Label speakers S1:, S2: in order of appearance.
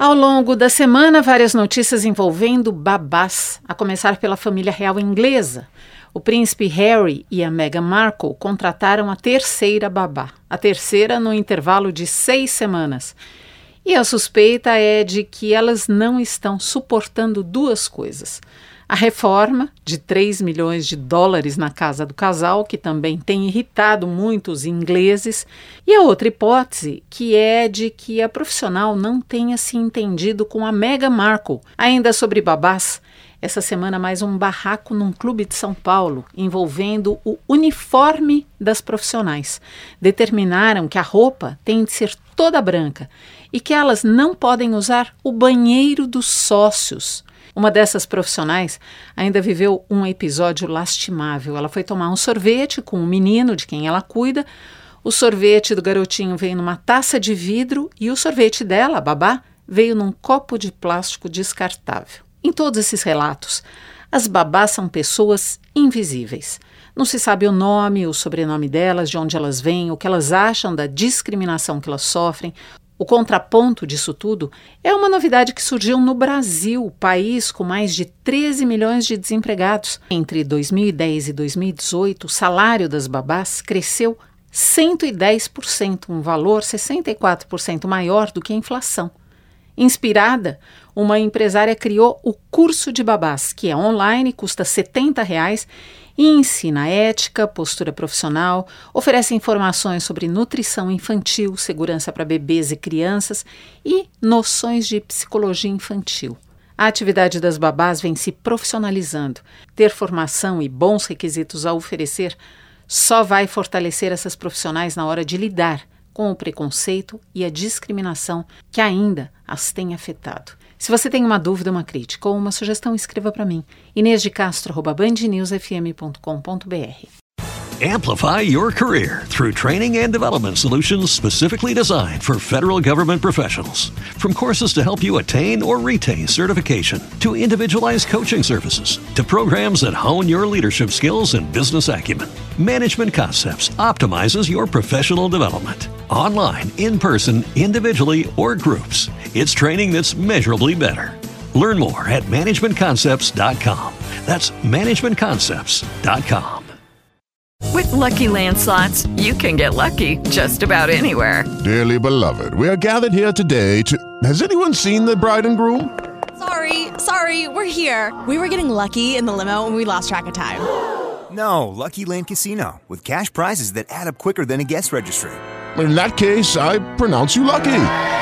S1: Ao longo da semana, várias notícias envolvendo babás, a começar pela família real inglesa. O príncipe Harry e a Meghan Markle contrataram a terceira babá, a terceira no intervalo de seis semanas. E a suspeita é de que elas não estão suportando duas coisas: a reforma de 3 milhões de dólares na casa do casal, que também tem irritado muitos ingleses, e a outra hipótese, que é de que a profissional não tenha se entendido com a Meghan Markle. Ainda sobre babás, essa semana mais um barraco num clube de São Paulo envolvendo o uniforme das profissionais. Determinaram que a roupa tem de ser toda branca e que elas não podem usar o banheiro dos sócios. Uma dessas profissionais ainda viveu um episódio lastimável. Ela foi tomar um sorvete com um menino de quem ela cuida. O sorvete do garotinho veio numa taça de vidro e o sorvete dela, a babá, veio num copo de plástico descartável. Em todos esses relatos, as babás são pessoas invisíveis. Não se sabe o nome, o sobrenome delas, de onde elas vêm, o que elas acham da discriminação que elas sofrem. O contraponto disso tudo é uma novidade que surgiu no Brasil, país com mais de 13 milhões de desempregados. Entre 2010 e 2018, o salário das babás cresceu 110%, um valor 64% maior do que a inflação. Inspirada, uma empresária criou o curso de babás, que é online, custa 70 reais, e ensina ética, postura profissional, oferece informações sobre nutrição infantil, segurança para bebês e crianças e noções de psicologia infantil. A atividade das babás vem se profissionalizando. Ter formação e bons requisitos a oferecer só vai fortalecer essas profissionais na hora de lidar com o preconceito e a discriminação que ainda as tem afetado. Se você tem uma dúvida, uma crítica ou uma sugestão, escreva para mim. Inês de Castro.
S2: Amplify your career through training and development solutions specifically designed for federal government professionals. From courses to help you attain or retain certification, to individualized coaching services, to programs that hone your leadership skills and business acumen, Management Concepts optimizes your professional development. Online, in person, individually, or groups, it's training that's measurably better. Learn more at managementconcepts.com. That's managementconcepts.com.
S3: With Lucky Land slots, you can get lucky just about anywhere.
S4: Dearly beloved, we are gathered here today to. Has anyone seen the bride and groom?
S5: Sorry, sorry, we're here. We were getting lucky in the limo and we lost track of time.
S6: No, Lucky Land Casino, with cash prizes that add up quicker than a guest registry.
S4: In that case, I pronounce you lucky.